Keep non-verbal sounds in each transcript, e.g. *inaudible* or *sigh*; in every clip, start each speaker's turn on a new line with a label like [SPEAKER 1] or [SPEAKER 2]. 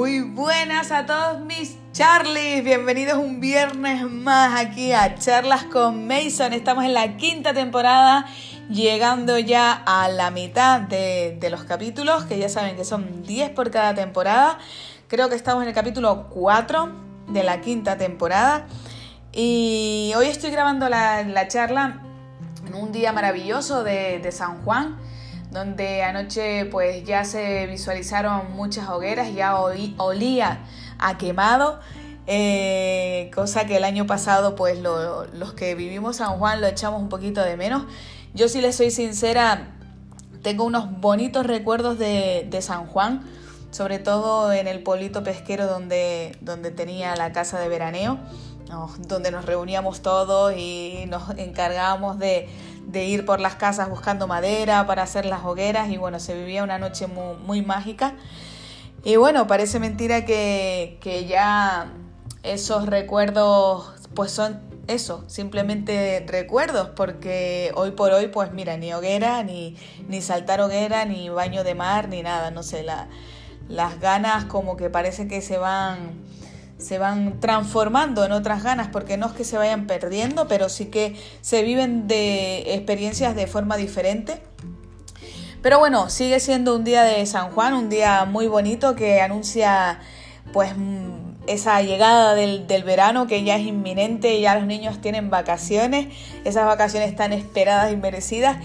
[SPEAKER 1] Muy buenas a todos mis Charlies, bienvenidos un viernes más aquí a Charlas con Mason. Estamos en la quinta temporada, llegando ya a la mitad de, los capítulos, que ya saben que son 10 por cada temporada. Creo que estamos en el capítulo 4 de la quinta temporada. Y hoy estoy grabando la, charla en un día maravilloso de, de San Juan donde anoche pues ya se visualizaron muchas hogueras, ya olía a quemado, eh, cosa que el año pasado pues los que vivimos San Juan lo echamos un poquito de menos. Yo si les soy sincera, tengo unos bonitos recuerdos de, San Juan, sobre todo en el pueblito pesquero donde, donde tenía la casa de veraneo, donde nos reuníamos todos y nos encargábamos de de ir por las casas buscando madera para hacer las hogueras y bueno, se vivía una noche muy, mágica. Y bueno, parece mentira que, ya esos recuerdos pues son eso, simplemente recuerdos, porque hoy por hoy pues mira, ni hoguera, ni, ni saltar hoguera, ni baño de mar, ni nada, no sé, la, las ganas como que parece que se van se van transformando en otras ganas, porque no es que se vayan perdiendo, pero sí que se viven de experiencias de forma diferente. Pero bueno, sigue siendo un día de San Juan, un día muy bonito que anuncia pues esa llegada del, del, verano que ya es inminente, ya los niños tienen vacaciones, esas vacaciones tan esperadas y merecidas.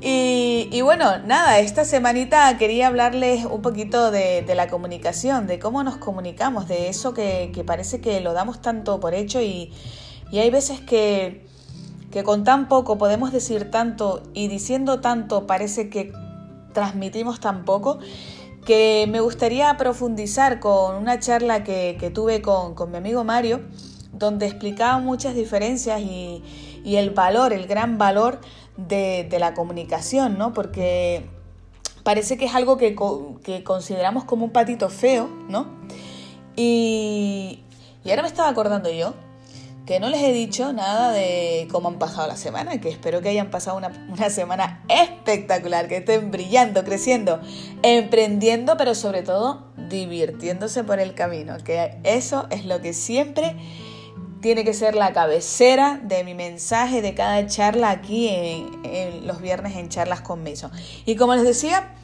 [SPEAKER 1] Y, bueno, nada, esta semanita quería hablarles un poquito de, la comunicación, de cómo nos comunicamos, de eso que, parece que lo damos tanto por hecho y, hay veces que, que con tan poco podemos decir tanto y diciendo tanto parece que transmitimos tan poco que me gustaría profundizar con una charla que, tuve con, mi amigo Mario, donde explicaba muchas diferencias y, el valor, el gran valor de, la comunicación, ¿no? Porque parece que es algo que, consideramos como un patito feo, ¿no? Y, ahora me estaba acordando yo que no les he dicho nada de cómo han pasado la semana, que espero que hayan pasado una, una, semana espectacular, que estén brillando, creciendo, emprendiendo, pero sobre todo divirtiéndose por el camino, que eso es lo que siempre tiene que ser la cabecera de mi mensaje de cada charla aquí en, los viernes en charlas con Mason. Y como les decía,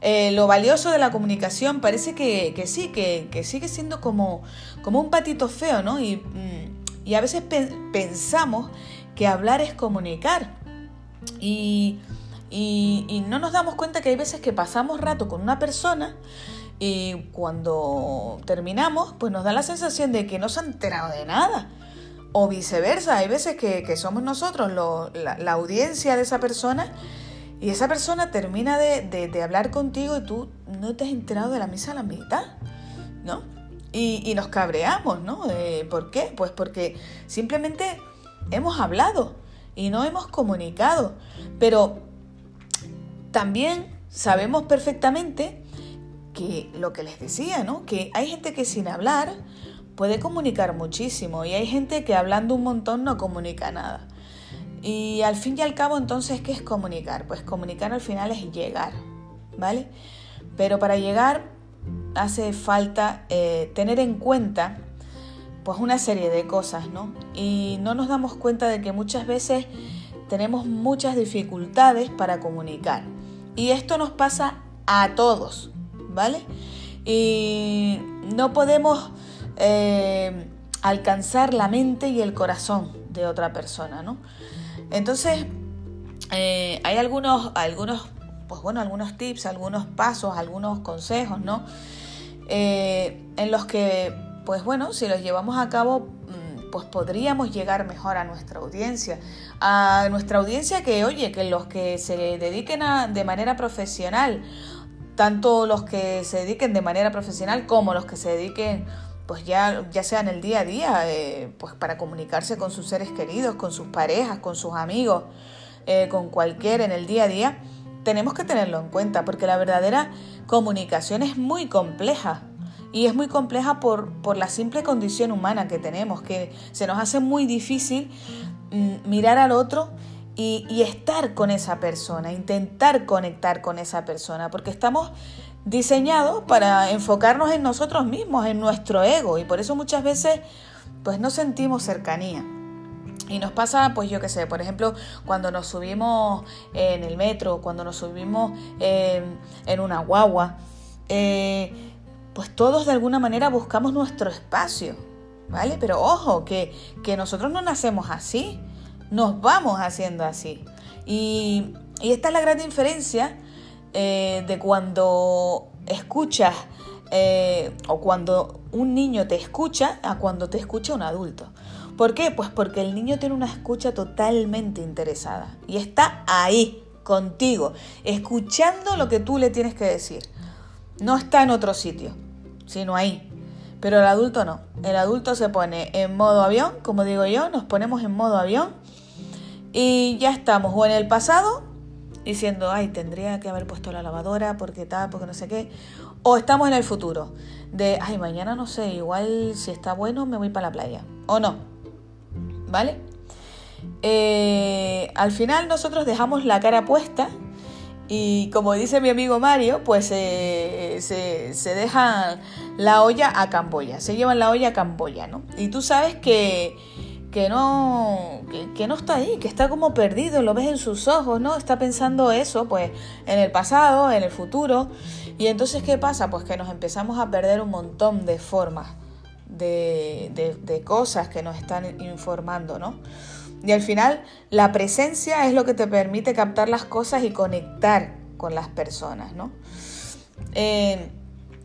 [SPEAKER 1] eh, lo valioso de la comunicación parece que, sí, que, sigue siendo como, como un patito feo, ¿no? Y, mm, a veces pensamos que hablar es comunicar. Y, y no nos damos cuenta que hay veces que pasamos rato con una persona y cuando terminamos, pues nos da la sensación de que no se ha enterado de nada. O viceversa, hay veces que, somos nosotros la, audiencia de esa persona y esa persona termina de, hablar contigo y tú no te has enterado de la misa a la mitad, ¿no? Y, nos cabreamos, ¿no? ¿Por qué? Pues porque simplemente hemos hablado y no hemos comunicado. Pero también sabemos perfectamente que lo que les decía, ¿no? Que hay gente que sin hablar puede comunicar muchísimo y hay gente que hablando un montón no comunica nada. Y al fin y al cabo, entonces, ¿qué es comunicar? Pues comunicar al final es llegar, ¿vale? Pero para llegar hace falta eh, tener en cuenta pues una serie de cosas, ¿no? Y no nos damos cuenta de que muchas veces tenemos muchas dificultades para comunicar. Y esto nos pasa a todos, ¿vale? Y no podemos eh, alcanzar la mente y el corazón de otra persona, ¿no? Entonces, eh, hay algunos, algunos, pues bueno, algunos tips, algunos pasos, algunos consejos, ¿no? Eh, en los que, pues bueno, si los llevamos a cabo, mm, pues podríamos llegar mejor a nuestra audiencia. A nuestra audiencia que, oye, que los que se dediquen a, de manera profesional tanto los que se dediquen de manera profesional como los que se dediquen pues ya, ya sea en el día a día, eh, pues para comunicarse con sus seres queridos, con sus parejas, con sus amigos, eh, con cualquiera en el día a día, tenemos que tenerlo en cuenta porque la verdadera comunicación es muy compleja. Y es muy compleja por, por la simple condición humana que tenemos, que se nos hace muy difícil mm, mirar al otro y, estar con esa persona, intentar conectar con esa persona, porque estamos diseñado para enfocarnos en nosotros mismos, en nuestro ego, y por eso muchas veces pues no sentimos cercanía. Y nos pasa, pues yo qué sé, por ejemplo, cuando nos subimos en el metro, cuando nos subimos en una guagua, eh, pues todos de alguna manera buscamos nuestro espacio, ¿vale? Pero ojo, que, nosotros no nacemos así, nos vamos haciendo así. Y, esta es la gran diferencia eh, de cuando escuchas eh, o cuando un niño te escucha a cuando te escucha un adulto. ¿Por qué? Pues porque el niño tiene una escucha totalmente interesada y está ahí, contigo, escuchando lo que tú le tienes que decir. No está en otro sitio, sino ahí. Pero el adulto no. El adulto se pone en modo avión, como digo yo, nos ponemos en modo avión y ya estamos o en el pasado diciendo, ay, tendría que haber puesto la lavadora porque tal, porque no sé qué. O estamos en el futuro, de, ay, mañana no sé, igual si está bueno me voy para la playa. O no. ¿Vale? Eh, al final nosotros dejamos la cara puesta y como dice mi amigo Mario, pues se, se dejan la olla a Camboya, se llevan la olla a Camboya, ¿no? Y tú sabes que, que no, no está ahí, que está como perdido, lo ves en sus ojos, ¿no? Está pensando eso, pues, en el pasado, en el futuro. Y entonces, ¿qué pasa? Pues que nos empezamos a perder un montón de formas, de, de, cosas que nos están informando, ¿no? Y al final, la presencia es lo que te permite captar las cosas y conectar con las personas, ¿no? Eh,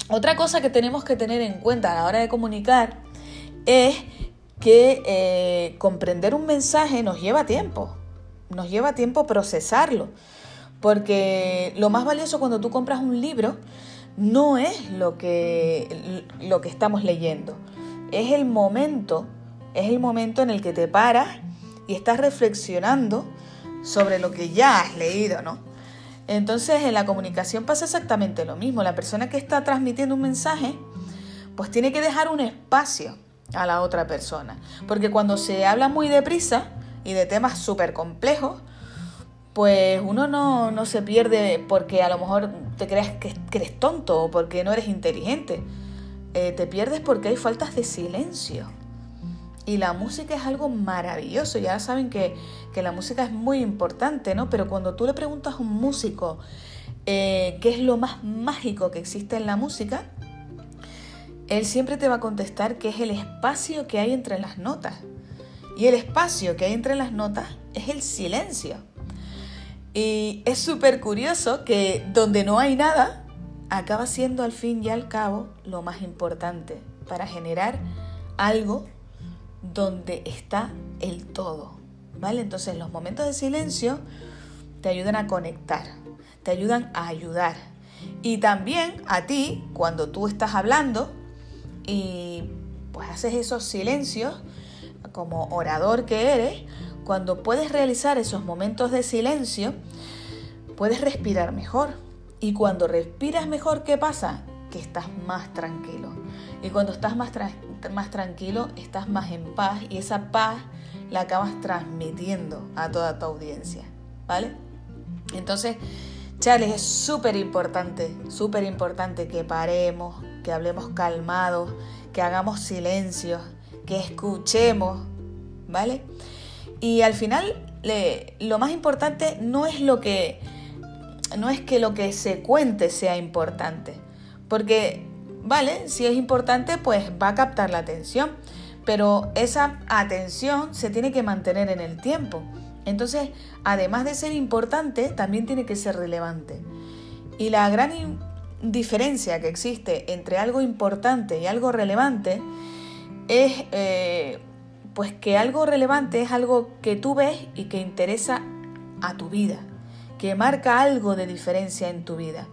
[SPEAKER 1] otra cosa que tenemos que tener en cuenta a la hora de comunicar es que eh, comprender un mensaje nos lleva tiempo, nos lleva tiempo procesarlo, porque lo más valioso cuando tú compras un libro no es lo que, lo que estamos leyendo, es el momento, es el momento en el que te paras y estás reflexionando sobre lo que ya has leído, ¿no? Entonces en la comunicación pasa exactamente lo mismo. La persona que está transmitiendo un mensaje, pues tiene que dejar un espacio a la otra persona. Porque cuando se habla muy deprisa y de temas súper complejos, pues uno no, se pierde porque a lo mejor te creas que, eres tonto o porque no eres inteligente. Eh, te pierdes porque hay faltas de silencio. Y la música es algo maravilloso. Ya saben que, la música es muy importante, ¿no? Pero cuando tú le preguntas a un músico eh, qué es lo más mágico que existe en la música, él siempre te va a contestar que es el espacio que hay entre las notas. Y el espacio que hay entre las notas es el silencio. Y es súper curioso que donde no hay nada, acaba siendo al fin y al cabo lo más importante para generar algo donde está el todo. ¿Vale? Entonces los momentos de silencio te ayudan a conectar, te ayudan a ayudar. Y también a ti, cuando tú estás hablando, y pues haces esos silencios como orador que eres, cuando puedes realizar esos momentos de silencio, puedes respirar mejor. Y cuando respiras mejor, ¿qué pasa? Que estás más tranquilo. Y cuando estás más, más tranquilo, estás más en paz y esa paz la acabas transmitiendo a toda tu audiencia. ¿Vale? Entonces, Charles, es súper importante, súper importante que paremos, que hablemos calmados, que hagamos silencio, que escuchemos, ¿vale? Y al final lo más importante no es lo que no es que lo que se cuente sea importante, porque vale, si es importante, pues va a captar la atención, pero esa atención se tiene que mantener en el tiempo. Entonces, además de ser importante, también tiene que ser relevante. Y la gran diferencia que existe entre algo importante y algo relevante es eh, pues que algo relevante es algo que tú ves y que interesa a tu vida, que marca algo de diferencia en tu vida.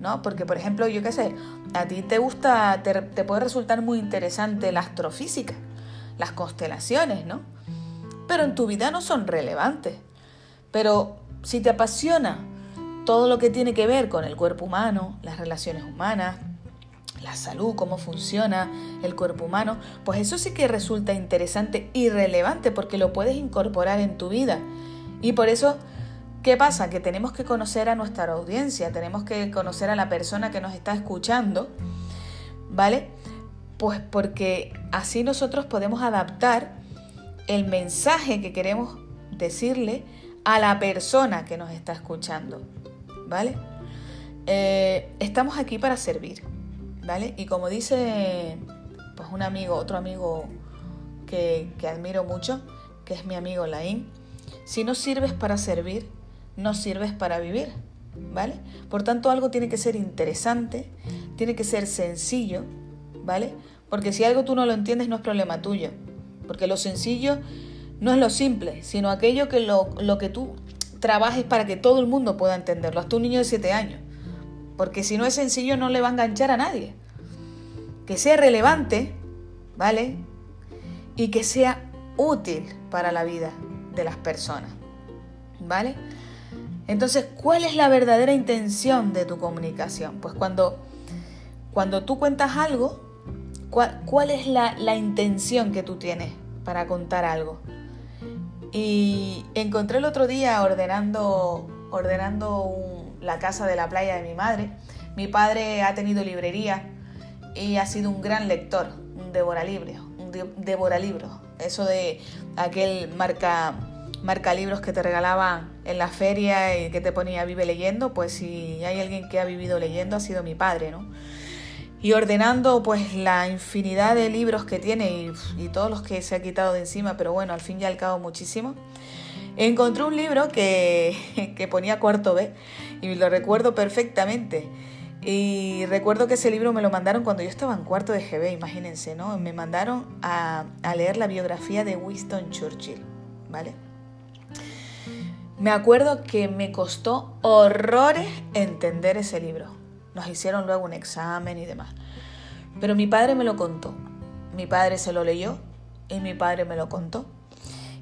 [SPEAKER 1] ¿no? Porque, por ejemplo, yo qué sé, a ti te gusta, te, te puede resultar muy interesante la astrofísica, las constelaciones, ¿no? Pero en tu vida no son relevantes. Pero si te apasiona todo lo que tiene que ver con el cuerpo humano, las relaciones humanas, la salud, cómo funciona el cuerpo humano, pues eso sí que resulta interesante y relevante porque lo puedes incorporar en tu vida. Y por eso ¿Qué pasa? Que tenemos que conocer a nuestra audiencia, tenemos que conocer a la persona que nos está escuchando, ¿vale? Pues porque así nosotros podemos adaptar el mensaje que queremos decirle a la persona que nos está escuchando, ¿vale? Eh, estamos aquí para servir, ¿vale? Y como dice pues un amigo, otro amigo que, que admiro mucho, que es mi amigo Laín, si no sirves para servir, no sirves para vivir, ¿vale? Por tanto, algo tiene que ser interesante, tiene que ser sencillo, ¿vale? Porque si algo tú no lo entiendes no es problema tuyo, porque lo sencillo no es lo simple, sino aquello que lo, lo que tú trabajes para que todo el mundo pueda entenderlo, hasta un niño de 7 años. Porque si no es sencillo no le va a enganchar a nadie. Que sea relevante, ¿vale? Y que sea útil para la vida de las personas, ¿vale? Entonces, ¿cuál es la verdadera intención de tu comunicación? Pues cuando, cuando tú cuentas algo, ¿cuál, es la, la, intención que tú tienes para contar algo? Y encontré el otro día ordenando, ordenando la casa de la playa de mi madre. Mi padre ha tenido librería y ha sido un gran lector, un devoralibro, un devoralibro. Eso de aquel marca marca libros que te regalaban en la feria y que te ponía vive leyendo, pues si hay alguien que ha vivido leyendo ha sido mi padre, ¿no? Y ordenando pues la infinidad de libros que tiene y, todos los que se ha quitado de encima, pero bueno, al fin y al cabo muchísimo. Encontré un libro que, *laughs* que ponía cuarto B y lo recuerdo perfectamente. Y recuerdo que ese libro me lo mandaron cuando yo estaba en cuarto de GB, imagínense, ¿no? Me mandaron a, a leer la biografía de Winston Churchill, ¿vale? Me acuerdo que me costó horrores entender ese libro. Nos hicieron luego un examen y demás. Pero mi padre me lo contó. Mi padre se lo leyó y mi padre me lo contó.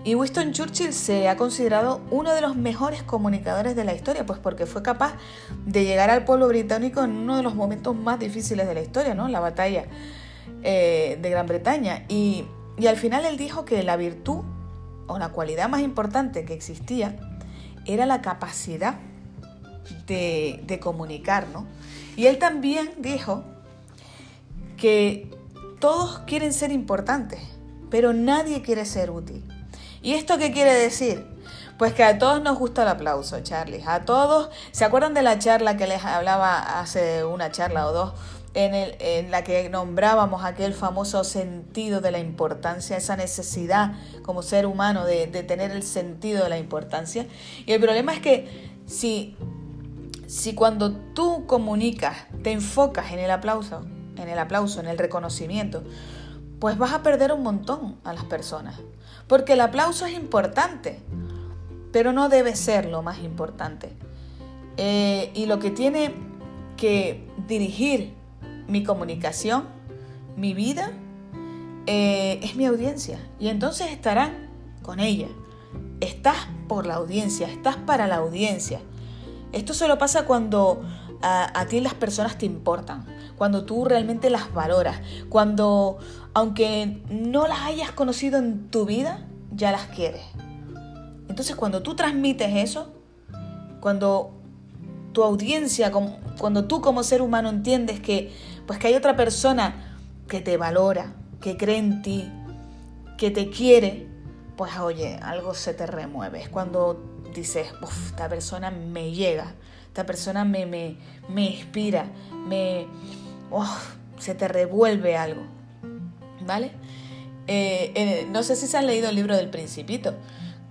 [SPEAKER 1] Y Winston Churchill se ha considerado uno de los mejores comunicadores de la historia, pues porque fue capaz de llegar al pueblo británico en uno de los momentos más difíciles de la historia, ¿no? La batalla eh, de Gran Bretaña. Y, y al final él dijo que la virtud o la cualidad más importante que existía era la capacidad de, comunicar, ¿no? Y él también dijo que todos quieren ser importantes, pero nadie quiere ser útil. ¿Y esto qué quiere decir? Pues que a todos nos gusta el aplauso, Charlie. A todos, ¿se acuerdan de la charla que les hablaba hace una charla o dos? en, la que nombrábamos aquel famoso sentido de la importancia, esa necesidad como ser humano de, tener el sentido de la importancia. Y el problema es que si, si cuando tú comunicas te enfocas en el aplauso, en el aplauso, en el reconocimiento, pues vas a perder un montón a las personas. Porque el aplauso es importante, pero no debe ser lo más importante. Eh, y lo que tiene que dirigir mi comunicación, mi vida, eh, es mi audiencia. Y entonces estarán con ella. Estás por la audiencia, estás para la audiencia. Esto solo pasa cuando a, ti las personas te importan, cuando tú realmente las valoras, cuando aunque no las hayas conocido en tu vida, ya las quieres. Entonces cuando tú transmites eso, cuando tu audiencia, cuando tú como ser humano entiendes que pues que hay otra persona que te valora, que cree en ti, que te quiere, pues oye, algo se te remueve. Es cuando dices, uff, esta persona me llega, esta persona me, me, me inspira, me, se te revuelve algo. ¿Vale? Eh, no sé si se han leído el libro del principito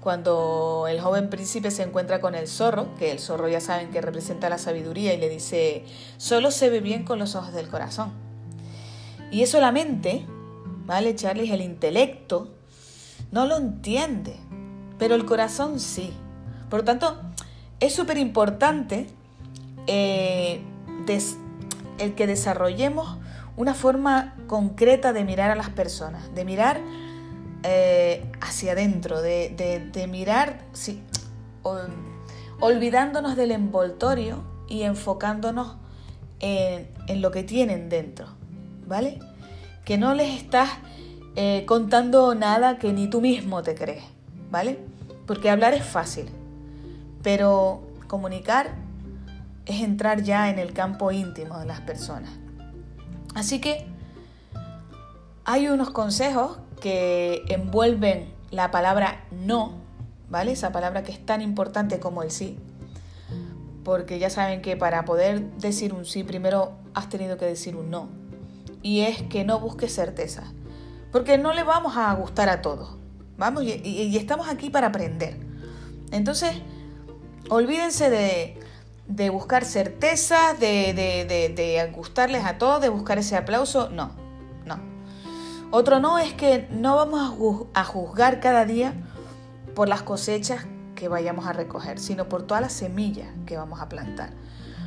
[SPEAKER 1] cuando el joven príncipe se encuentra con el zorro, que el zorro ya saben que representa la sabiduría, y le dice, solo se ve bien con los ojos del corazón. Y eso la mente, ¿vale, Charlie? El intelecto no lo entiende, pero el corazón sí. Por lo tanto, es súper importante eh, el que desarrollemos una forma concreta de mirar a las personas, de mirar eh, hacia adentro, de, mirar, olvidándonos del envoltorio y enfocándonos en, lo que tienen dentro, ¿vale? Que no les estás eh, contando nada que ni tú mismo te crees, ¿vale? Porque hablar es fácil, pero comunicar es entrar ya en el campo íntimo de las personas. Así que hay unos consejos que envuelven la palabra no, ¿vale? Esa palabra que es tan importante como el sí. Porque ya saben que para poder decir un sí, primero has tenido que decir un no. Y es que no busques certeza. Porque no le vamos a gustar a todos. Vamos, y, estamos aquí para aprender. Entonces, olvídense de, de buscar certeza, de, de, de, gustarles a todos, de buscar ese aplauso. No, no. Otro no es que no vamos a juzgar cada día por las cosechas que vayamos a recoger, sino por todas las semillas que vamos a plantar.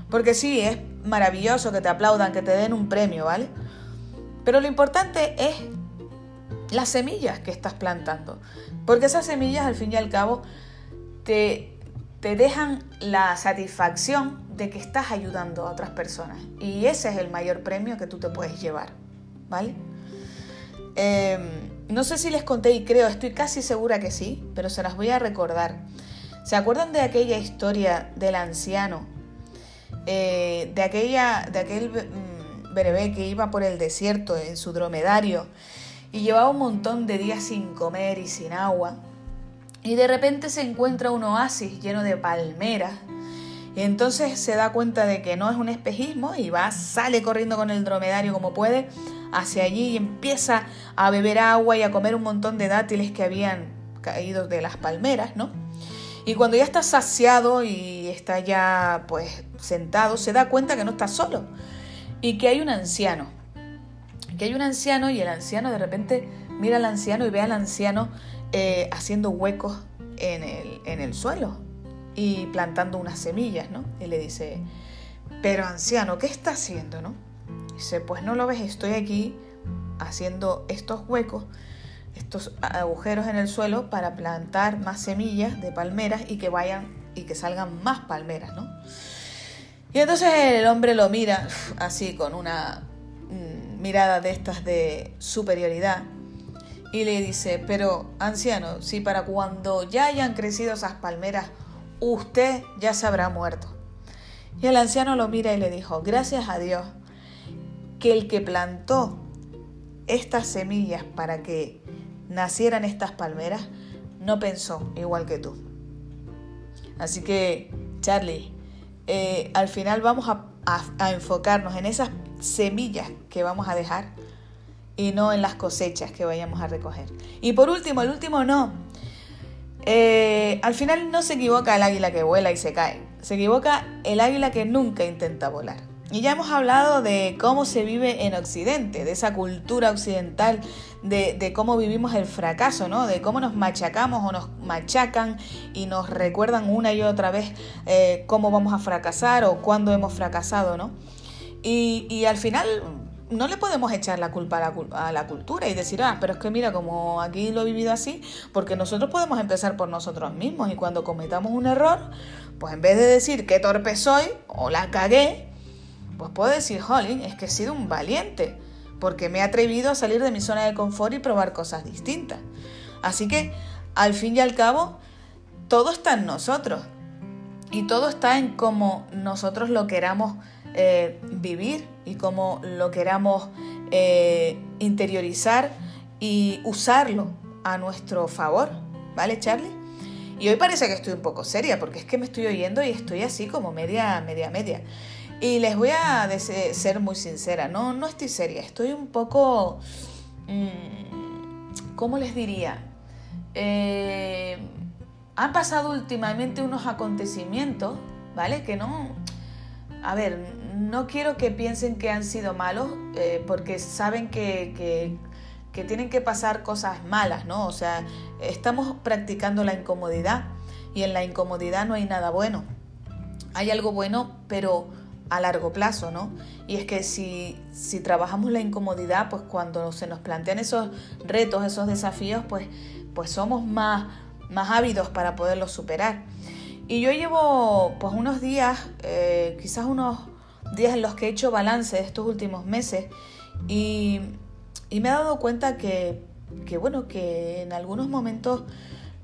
[SPEAKER 1] Porque sí, es maravilloso que te aplaudan, que te den un premio, ¿vale? Pero lo importante es las semillas que estás plantando. Porque esas semillas al fin y al cabo te, te dejan la satisfacción de que estás ayudando a otras personas. Y ese es el mayor premio que tú te puedes llevar. ¿Vale? Em, no sé si les conté y creo, estoy casi segura que sí, pero se las voy a recordar. ¿Se acuerdan de aquella historia del anciano? Eh, de, aquella, de aquel mm, berebé que iba por el desierto en su dromedario y llevaba un montón de días sin comer y sin agua. Y de repente se encuentra un oasis lleno de palmeras. Y entonces se da cuenta de que no es un espejismo y va, sale corriendo con el dromedario como puede hacia allí y empieza a beber agua y a comer un montón de dátiles que habían caído de las palmeras, ¿no? Y cuando ya está saciado y está ya pues sentado, se da cuenta que no está solo y que hay un anciano que hay un anciano y el anciano de repente mira al anciano y ve al anciano eh, haciendo huecos en el, en el suelo y plantando unas semillas, ¿no? Y le dice, pero anciano, ¿qué está haciendo, no? Dice, pues no lo ves, estoy aquí haciendo estos huecos, estos agujeros en el suelo para plantar más semillas de palmeras y que vayan y que salgan más palmeras, ¿no? Y entonces el hombre lo mira así con una mirada de estas de superioridad y le dice, pero anciano, si para cuando ya hayan crecido esas palmeras, usted ya se habrá muerto. Y el anciano lo mira y le dijo, gracias a Dios, que el que plantó estas semillas para que nacieran estas palmeras, no pensó igual que tú. Así que, Charlie, eh, al final vamos a enfocarnos en esas semillas que vamos a dejar y no en las cosechas que vayamos a recoger. Y por último, el último no. Eh, al final no se equivoca el águila que vuela y se cae. Se equivoca el águila que nunca intenta volar. Y ya hemos hablado de cómo se vive en Occidente, de esa cultura occidental, de, cómo vivimos el fracaso, ¿no? De cómo nos machacamos o nos machacan y nos recuerdan una y otra vez eh, cómo vamos a fracasar o cuándo hemos fracasado, ¿no? Y, al final no le podemos echar la culpa a la, cultura y decir, ah, pero es que mira, como aquí lo he vivido así, porque nosotros podemos empezar por nosotros mismos y cuando cometamos un error, pues en vez de decir qué torpe soy o la cagué, pues puedo decir, jolín, es que he sido un valiente, porque me he atrevido a salir de mi zona de confort y probar cosas distintas. Así que, al fin y al cabo, todo está en nosotros y todo está en cómo nosotros lo queramos eh, vivir y cómo lo queramos eh, interiorizar y usarlo a nuestro favor. ¿Vale, Charlie? Y hoy parece que estoy un poco seria porque es que me estoy oyendo y estoy así como media, media, media. Y les voy a ser muy sincera, no, no estoy seria, estoy un poco... Mm, ¿Cómo les diría? Eh, han pasado últimamente unos acontecimientos, ¿vale? Que no... A ver, no quiero que piensen que han sido malos, eh, porque saben que, que, tienen que pasar cosas malas, ¿no? O sea, estamos practicando la incomodidad y en la incomodidad no hay nada bueno. Hay algo bueno, pero a largo plazo, ¿no? Y es que si, si trabajamos la incomodidad, pues cuando se nos plantean esos retos, esos desafíos, pues, pues somos más, más ávidos para poderlos superar. Y yo llevo pues unos días, eh, quizás unos días en los que he hecho balance de estos últimos meses y, me he dado cuenta que, bueno, que en algunos momentos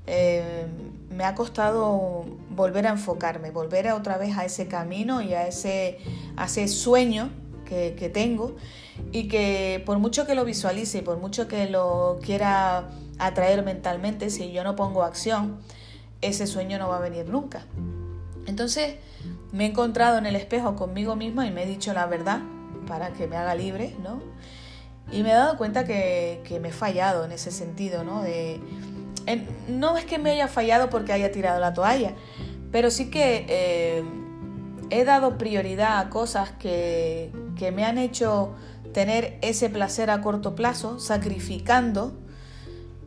[SPEAKER 1] eh, me ha costado volver a enfocarme, volver a otra vez a ese camino y a ese, ese sueño que, que tengo y que por mucho que lo visualice y por mucho que lo quiera atraer mentalmente, si yo no pongo acción, ese sueño no va a venir nunca. Entonces me he encontrado en el espejo conmigo misma y me he dicho la verdad para que me haga libre, ¿no? Y me he dado cuenta que, me he fallado en ese sentido, ¿no? No es que me haya fallado porque haya tirado la toalla, pero sí que eh, he dado prioridad a cosas que, que me han hecho tener ese placer a corto plazo, sacrificando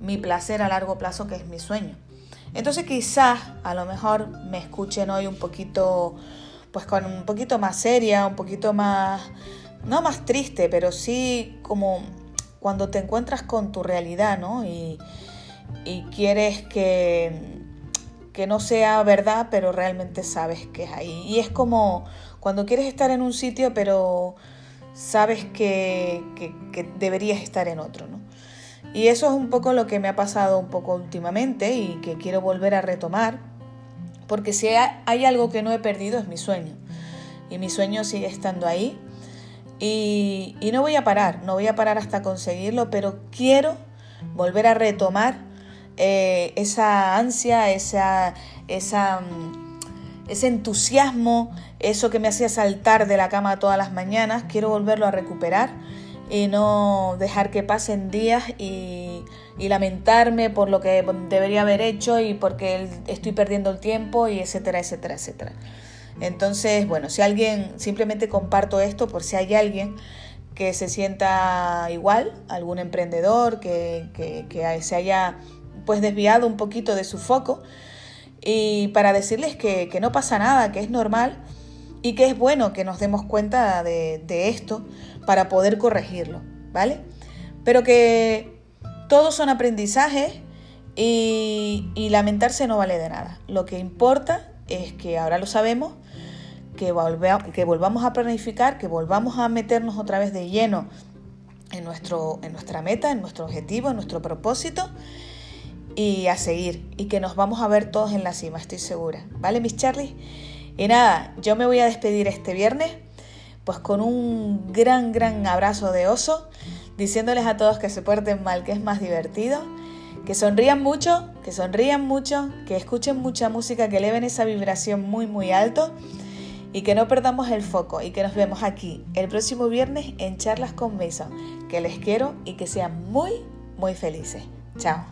[SPEAKER 1] mi placer a largo plazo, que es mi sueño. Entonces quizás a lo mejor me escuchen hoy un poquito, pues con un poquito más seria, un poquito más, no más triste, pero sí como cuando te encuentras con tu realidad, ¿no? Y, y quieres que, que no sea verdad, pero realmente sabes que es ahí. Y es como cuando quieres estar en un sitio, pero sabes que, que, deberías estar en otro, ¿no? Y eso es un poco lo que me ha pasado un poco últimamente y que quiero volver a retomar, porque si hay algo que no he perdido es mi sueño. Y mi sueño sigue estando ahí. Y, no voy a parar, no voy a parar hasta conseguirlo, pero quiero volver a retomar eh, esa ansia, esa, esa, mm, ese entusiasmo, eso que me hacía saltar de la cama todas las mañanas, quiero volverlo a recuperar y no dejar que pasen días y, lamentarme por lo que debería haber hecho y porque estoy perdiendo el tiempo y etcétera, etcétera, etcétera. Entonces, bueno, si alguien, simplemente comparto esto por si hay alguien que se sienta igual, algún emprendedor que se haya pues desviado un poquito de su foco y para decirles que, no pasa nada, que es normal y que es bueno que nos demos cuenta de, esto para poder corregirlo, ¿vale? Pero que todos son aprendizajes y, lamentarse no vale de nada. Lo que importa es que ahora lo sabemos, que, volvamos a planificar, que volvamos a meternos otra vez de lleno en, nuestro, en nuestra meta, en nuestro objetivo, en nuestro propósito y a seguir y que nos vamos a ver todos en la cima, estoy segura. ¿Vale, mis Charlie? Y nada, yo me voy a despedir este viernes pues con un gran, gran abrazo de oso, diciéndoles a todos que se porten mal, que es más divertido, que sonrían mucho, que sonrían mucho, que escuchen mucha música, que eleven esa vibración muy, muy alto y que no perdamos el foco y que nos vemos aquí el próximo viernes en Charlas con Mason. Que les quiero y que sean muy, muy felices. Chao.